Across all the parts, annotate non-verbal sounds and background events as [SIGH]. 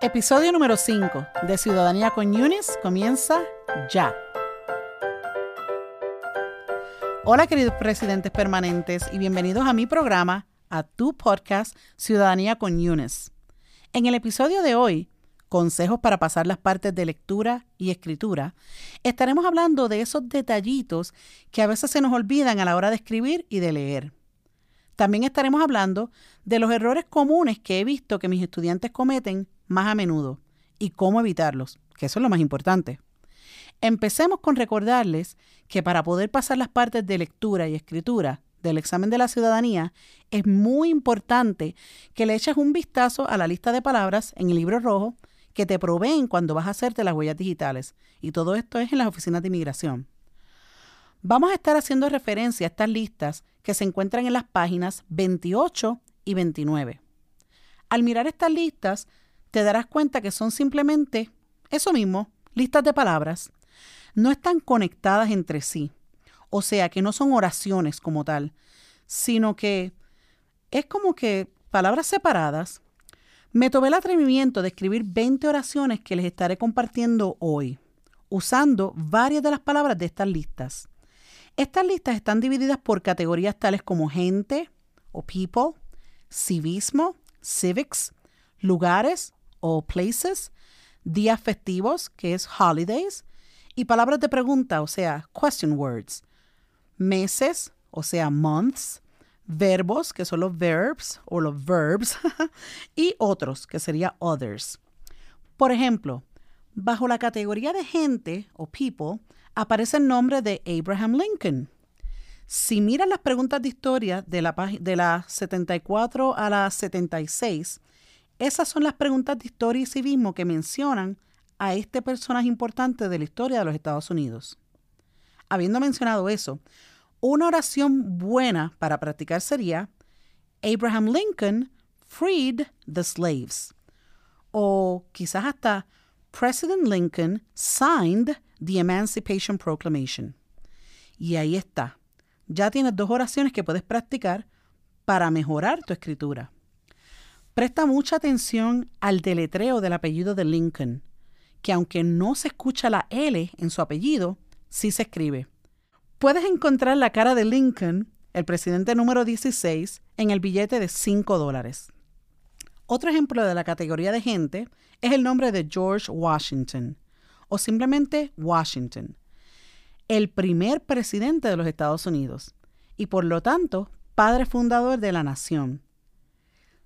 Episodio número 5 de Ciudadanía con Yunis comienza ya. Hola queridos presidentes permanentes y bienvenidos a mi programa, a tu podcast Ciudadanía con Yunis. En el episodio de hoy, consejos para pasar las partes de lectura y escritura, estaremos hablando de esos detallitos que a veces se nos olvidan a la hora de escribir y de leer. También estaremos hablando de los errores comunes que he visto que mis estudiantes cometen más a menudo y cómo evitarlos, que eso es lo más importante. Empecemos con recordarles que para poder pasar las partes de lectura y escritura del examen de la ciudadanía, es muy importante que le eches un vistazo a la lista de palabras en el libro rojo que te proveen cuando vas a hacerte las huellas digitales. Y todo esto es en las oficinas de inmigración. Vamos a estar haciendo referencia a estas listas que se encuentran en las páginas 28 y 29. Al mirar estas listas, te darás cuenta que son simplemente eso mismo, listas de palabras. No están conectadas entre sí, o sea que no son oraciones como tal, sino que es como que palabras separadas. Me tomé el atrevimiento de escribir 20 oraciones que les estaré compartiendo hoy, usando varias de las palabras de estas listas. Estas listas están divididas por categorías tales como gente o people, civismo, civics, lugares o places, días festivos, que es holidays, y palabras de pregunta, o sea, question words, meses, o sea, months, verbos, que son los verbs o los verbs, [LAUGHS] y otros, que sería others. Por ejemplo, bajo la categoría de gente o people aparece el nombre de Abraham Lincoln. Si miras las preguntas de historia de la, de la 74 a la 76, esas son las preguntas de historia y civismo que mencionan a este personaje importante de la historia de los Estados Unidos. Habiendo mencionado eso, una oración buena para practicar sería Abraham Lincoln freed the slaves. O quizás hasta President Lincoln signed the Emancipation Proclamation. Y ahí está. Ya tienes dos oraciones que puedes practicar para mejorar tu escritura. Presta mucha atención al deletreo del apellido de Lincoln, que aunque no se escucha la L en su apellido, sí se escribe. Puedes encontrar la cara de Lincoln, el presidente número 16, en el billete de 5 dólares. Otro ejemplo de la categoría de gente es el nombre de George Washington, o simplemente Washington, el primer presidente de los Estados Unidos, y por lo tanto, padre fundador de la nación.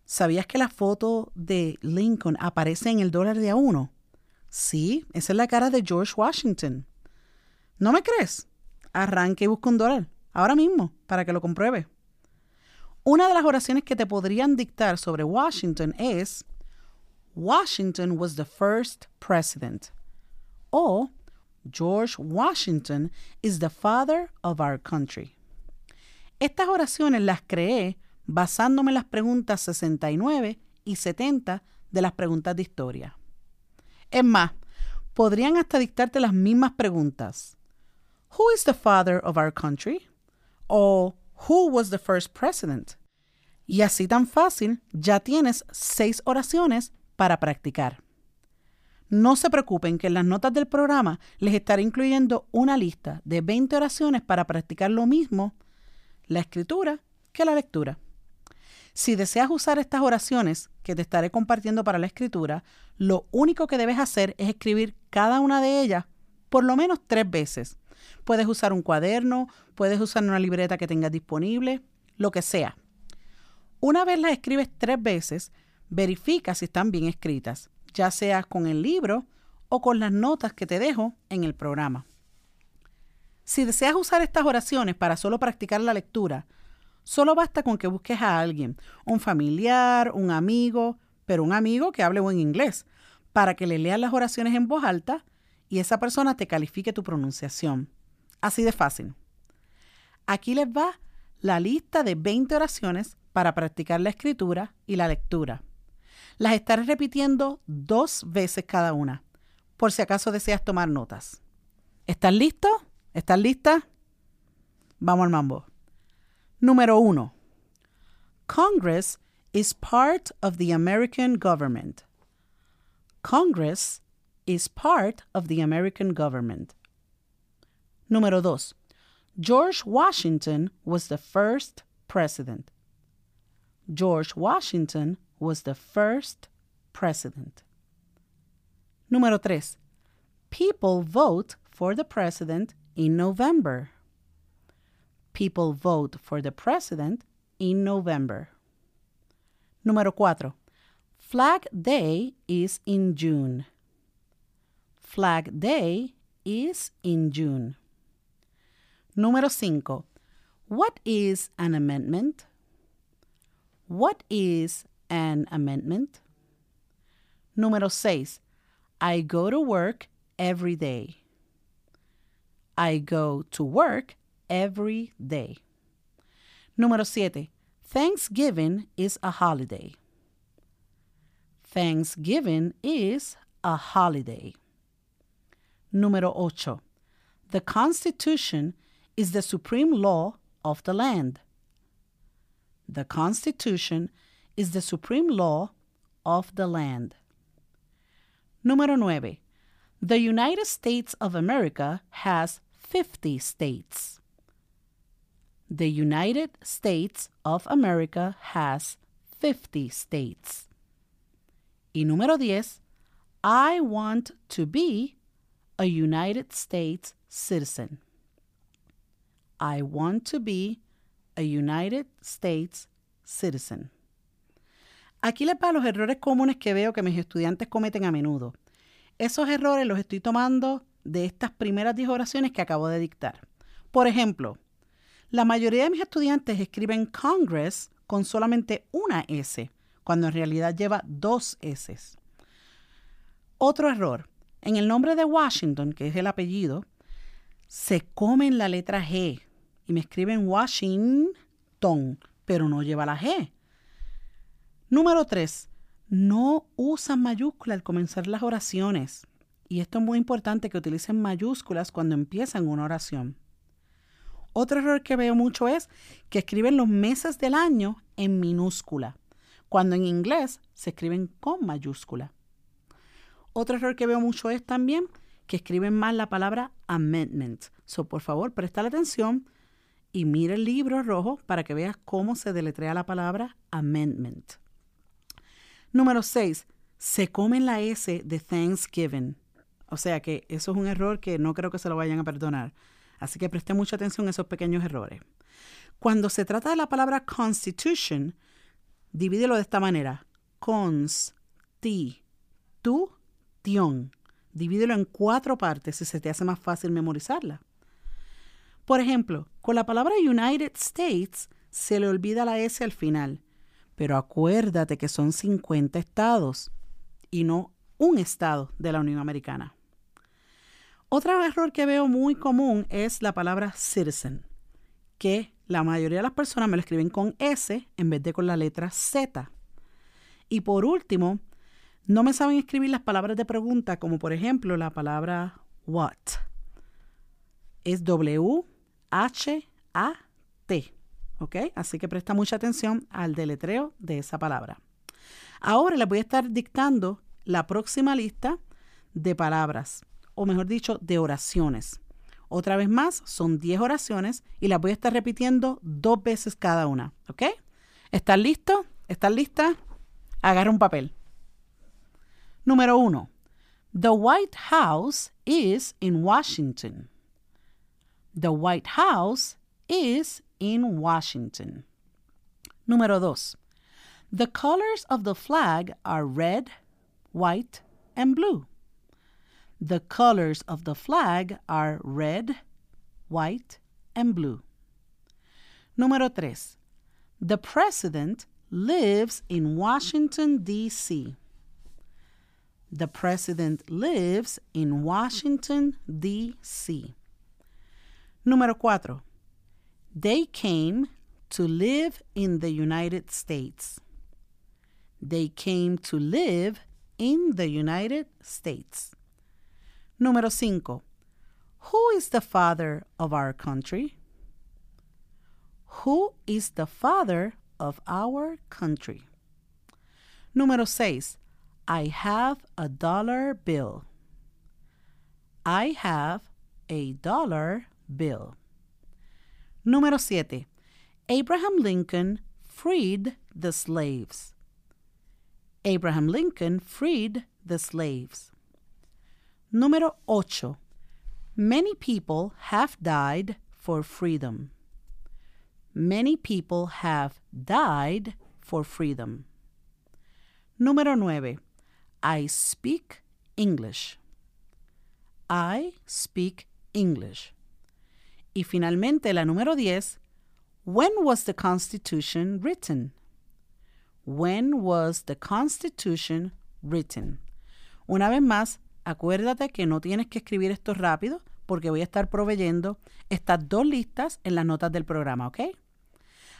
¿Sabías que la foto de Lincoln aparece en el dólar de a uno? Sí, esa es la cara de George Washington. ¿No me crees? Arranque y busca un dólar, ahora mismo, para que lo compruebe. Una de las oraciones que te podrían dictar sobre Washington es Washington was the first president. O George Washington is the father of our country. Estas oraciones las creé basándome en las preguntas 69 y 70 de las preguntas de historia. Es más, podrían hasta dictarte las mismas preguntas. Who is the father of our country? O Who was the first president? Y así tan fácil, ya tienes seis oraciones para practicar. No se preocupen que en las notas del programa les estaré incluyendo una lista de 20 oraciones para practicar lo mismo, la escritura, que la lectura. Si deseas usar estas oraciones que te estaré compartiendo para la escritura, lo único que debes hacer es escribir cada una de ellas por lo menos tres veces. Puedes usar un cuaderno, puedes usar una libreta que tengas disponible, lo que sea. Una vez las escribes tres veces, verifica si están bien escritas, ya sea con el libro o con las notas que te dejo en el programa. Si deseas usar estas oraciones para solo practicar la lectura, Solo basta con que busques a alguien, un familiar, un amigo, pero un amigo que hable buen inglés, para que le leas las oraciones en voz alta y esa persona te califique tu pronunciación. Así de fácil. Aquí les va la lista de 20 oraciones para practicar la escritura y la lectura. Las estaré repitiendo dos veces cada una, por si acaso deseas tomar notas. ¿Estás listo? ¿Estás lista? Vamos al mambo. Número uno. Congress is part of the American government. Congress is part of the American government. Número 2. George Washington was the first president. George Washington was the first president. Número 3. People vote for the president in November. People vote for the president in November. Número 4. Flag Day is in June. Flag Day is in June. Número 5. What is an amendment? What is an amendment? Número 6. I go to work every day. I go to work every day. Número 7. Thanksgiving is a holiday. Thanksgiving is a holiday. Número 8. The Constitution is the supreme law of the land. The Constitution is the supreme law of the land. Número 9. The United States of America has 50 states. The United States of America has 50 states. Y número 10. I want to be a United States citizen. I want to be a United States citizen. Aquí les va los errores comunes que veo que mis estudiantes cometen a menudo. Esos errores los estoy tomando de estas primeras 10 oraciones que acabo de dictar. Por ejemplo, la mayoría de mis estudiantes escriben Congress con solamente una S, cuando en realidad lleva dos S. Otro error. En el nombre de Washington, que es el apellido, se comen la letra G y me escriben Washington, pero no lleva la G. Número 3. No usan mayúsculas al comenzar las oraciones. Y esto es muy importante que utilicen mayúsculas cuando empiezan una oración. Otro error que veo mucho es que escriben los meses del año en minúscula, cuando en inglés se escriben con mayúscula. Otro error que veo mucho es también que escriben mal la palabra amendment. So, por favor, presta la atención y mira el libro rojo para que veas cómo se deletrea la palabra amendment. Número 6. Se comen la S de Thanksgiving. O sea que eso es un error que no creo que se lo vayan a perdonar. Así que preste mucha atención a esos pequeños errores. Cuando se trata de la palabra constitution, divídelo de esta manera. Cons, ti, tu, tion. Divídelo en cuatro partes si se te hace más fácil memorizarla. Por ejemplo, con la palabra United States se le olvida la S al final, pero acuérdate que son 50 estados y no un estado de la Unión Americana. Otro error que veo muy común es la palabra citizen, que la mayoría de las personas me lo escriben con S en vez de con la letra Z. Y por último, no me saben escribir las palabras de pregunta, como por ejemplo la palabra what. Es W H-A-T. ¿Ok? Así que presta mucha atención al deletreo de esa palabra. Ahora les voy a estar dictando la próxima lista de palabras, o mejor dicho, de oraciones. Otra vez más, son 10 oraciones y las voy a estar repitiendo dos veces cada una. ¿Ok? ¿Estás listo? ¿Estás lista? Agarra un papel. Número 1. The White House is in Washington. The White House is in Washington. Número dos. The colors of the flag are red, white, and blue. The colors of the flag are red, white, and blue. Número tres. The president lives in Washington, D.C. The president lives in Washington, D.C. Número cuatro. They came to live in the United States. They came to live in the United States. Número cinco. Who is the father of our country? Who is the father of our country? Número seis. I have a dollar bill. I have a dollar bill. Número 7. Abraham Lincoln freed the slaves. Abraham Lincoln freed the slaves. Número 8. Many people have died for freedom. Many people have died for freedom. Número 9. I speak English. I speak English. Y finalmente la número 10. When was the Constitution written? When was the Constitution written? Una vez más, acuérdate que no tienes que escribir esto rápido porque voy a estar proveyendo estas dos listas en las notas del programa, ¿ok?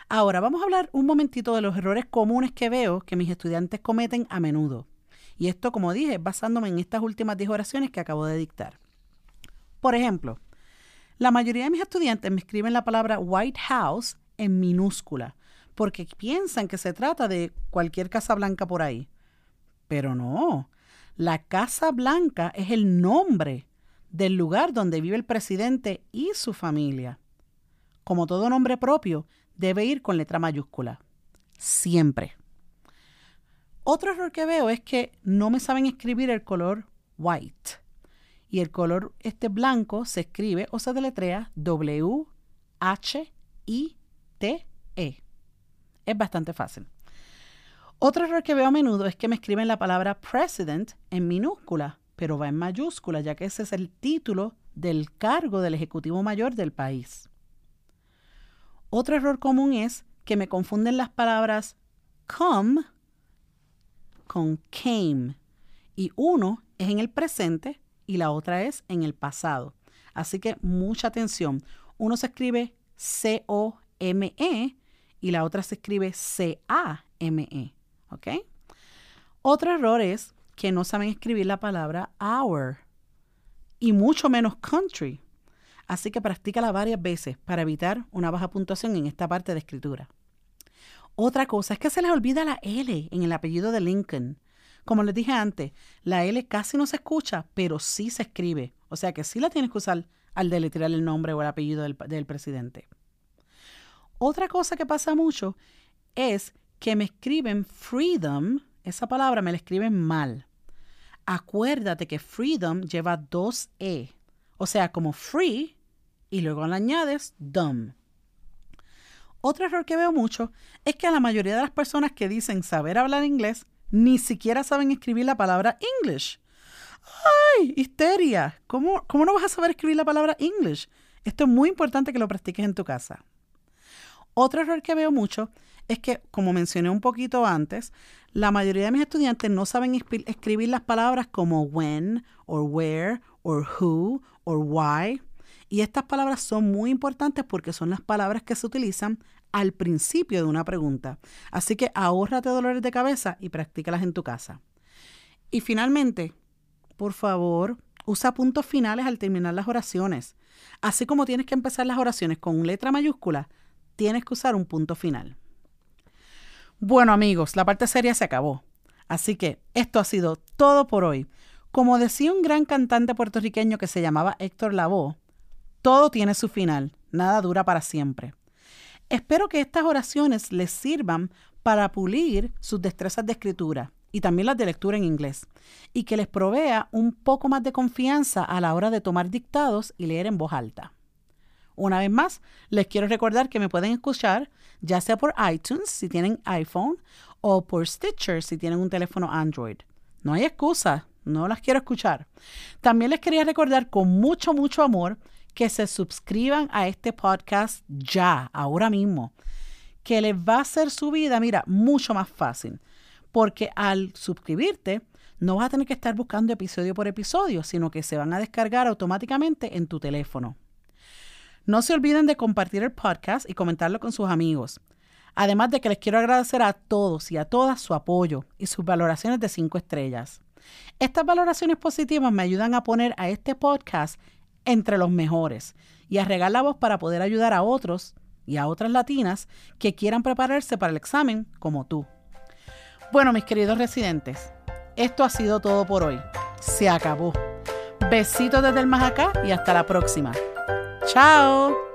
Ahora vamos a hablar un momentito de los errores comunes que veo que mis estudiantes cometen a menudo. Y esto, como dije, basándome en estas últimas 10 oraciones que acabo de dictar. Por ejemplo, la mayoría de mis estudiantes me escriben la palabra White House en minúscula porque piensan que se trata de cualquier casa blanca por ahí. Pero no, la Casa Blanca es el nombre del lugar donde vive el presidente y su familia. Como todo nombre propio, debe ir con letra mayúscula. Siempre. Otro error que veo es que no me saben escribir el color white. Y el color este blanco se escribe o se deletrea W H I T E. Es bastante fácil. Otro error que veo a menudo es que me escriben la palabra president en minúscula, pero va en mayúscula, ya que ese es el título del cargo del Ejecutivo Mayor del país. Otro error común es que me confunden las palabras come con came. Y uno es en el presente y la otra es en el pasado. Así que mucha atención. Uno se escribe C-O-M-E y la otra se escribe C-A-M-E. ¿Ok? Otro error es que no saben escribir la palabra hour y mucho menos country. Así que practícala varias veces para evitar una baja puntuación en esta parte de escritura. Otra cosa es que se les olvida la L en el apellido de Lincoln. Como les dije antes, la L casi no se escucha, pero sí se escribe. O sea que sí la tienes que usar al deletrear el nombre o el apellido del, del presidente. Otra cosa que pasa mucho es que me escriben freedom, esa palabra me la escriben mal. Acuérdate que freedom lleva dos E, o sea, como free y luego le añades dumb. Otro error que veo mucho es que a la mayoría de las personas que dicen saber hablar inglés ni siquiera saben escribir la palabra English. ¡Ay! Histeria. ¿Cómo, ¿Cómo no vas a saber escribir la palabra English? Esto es muy importante que lo practiques en tu casa. Otro error que veo mucho es que, como mencioné un poquito antes, la mayoría de mis estudiantes no saben escribir las palabras como when, or where, or who, or why. Y estas palabras son muy importantes porque son las palabras que se utilizan al principio de una pregunta. Así que ahórrate dolores de cabeza y practícalas en tu casa. Y finalmente, por favor, usa puntos finales al terminar las oraciones. Así como tienes que empezar las oraciones con letra mayúscula, tienes que usar un punto final. Bueno amigos, la parte seria se acabó. Así que esto ha sido todo por hoy. Como decía un gran cantante puertorriqueño que se llamaba Héctor Lavoe, todo tiene su final, nada dura para siempre. Espero que estas oraciones les sirvan para pulir sus destrezas de escritura y también las de lectura en inglés, y que les provea un poco más de confianza a la hora de tomar dictados y leer en voz alta. Una vez más, les quiero recordar que me pueden escuchar ya sea por iTunes si tienen iPhone o por Stitcher si tienen un teléfono Android. No hay excusa, no las quiero escuchar. También les quería recordar con mucho, mucho amor que se suscriban a este podcast ya, ahora mismo, que les va a hacer su vida, mira, mucho más fácil. Porque al suscribirte, no vas a tener que estar buscando episodio por episodio, sino que se van a descargar automáticamente en tu teléfono. No se olviden de compartir el podcast y comentarlo con sus amigos. Además de que les quiero agradecer a todos y a todas su apoyo y sus valoraciones de 5 estrellas. Estas valoraciones positivas me ayudan a poner a este podcast entre los mejores y a regar la voz para poder ayudar a otros y a otras latinas que quieran prepararse para el examen como tú. Bueno, mis queridos residentes, Esto ha sido todo por hoy. Se acabó. Besitos desde el más acá y hasta la próxima. Ciao!